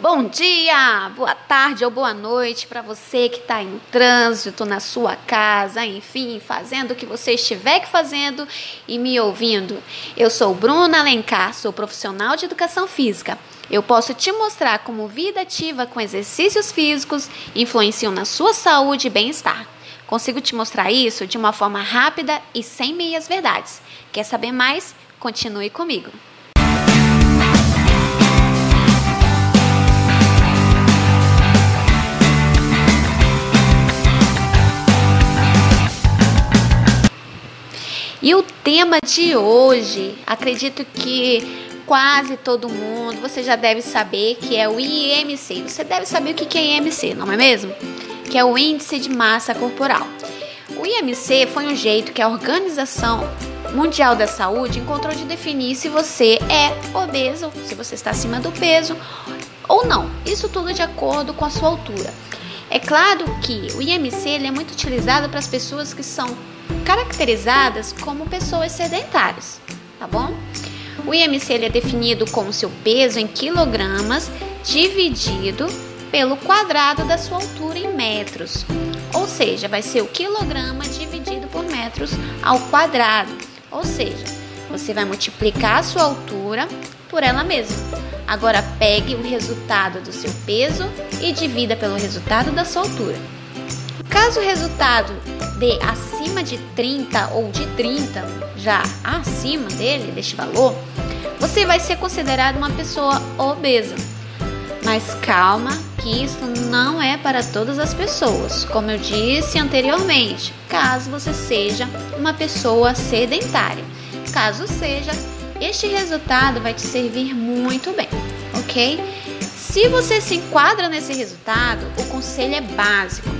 Bom dia, boa tarde ou boa noite para você que está no trânsito, na sua casa, enfim, fazendo o que você estiver fazendo e me ouvindo. Eu sou Bruna Alencar, sou profissional de educação física. Eu posso te mostrar como vida ativa com exercícios físicos influenciam na sua saúde e bem-estar. Consigo te mostrar isso de uma forma rápida e sem meias verdades. Quer saber mais? Continue comigo. E o tema de hoje, acredito que quase todo mundo, você já deve saber que é o IMC. Você deve saber o que é IMC, não é mesmo? Que é o Índice de Massa Corporal. O IMC foi um jeito que a Organização Mundial da Saúde encontrou de definir se você é obeso, se você está acima do peso ou não. Isso tudo de acordo com a sua altura. É claro que o IMC é muito utilizado para as pessoas que são caracterizadas como pessoas sedentárias, tá bom? O IMC é definido como seu peso em quilogramas dividido pelo quadrado da sua altura em metros. Ou seja, vai ser o quilograma dividido por metros ao quadrado. Ou seja, você vai multiplicar a sua altura por ela mesma. Agora pegue o resultado do seu peso e divida pelo resultado da sua altura. Caso o resultado dê acima de 30 ou de 30, já acima dele, deste valor, você vai ser considerado uma pessoa obesa. Mas calma, que isso não é para todas as pessoas, como eu disse anteriormente, caso você seja uma pessoa sedentária. Caso seja, este resultado vai te servir muito bem, ok? Se você se enquadra nesse resultado, o conselho é básico: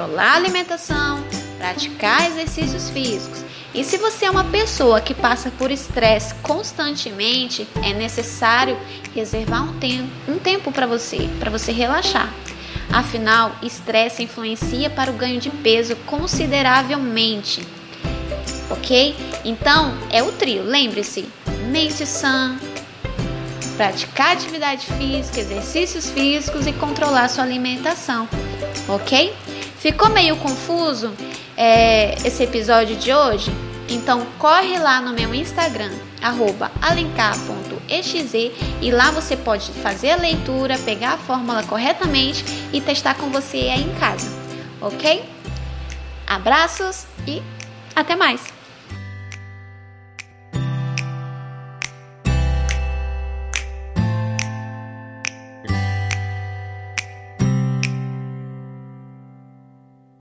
controlar a alimentação, praticar exercícios físicos. E se você é uma pessoa que passa por estresse constantemente, é necessário reservar um tempo, um tempo para você, para você relaxar. Afinal, estresse influencia para o ganho de peso consideravelmente. Ok? Então, é o trio. Lembre-se: mente sã, praticar atividade física, exercícios físicos e controlar sua alimentação. Ok? Ficou meio confuso? é, esse episódio de hoje, então corre lá no meu Instagram, alencar.exe e lá você pode fazer a leitura, pegar a fórmula corretamente e testar com você aí em casa, ok? Abraços e até mais!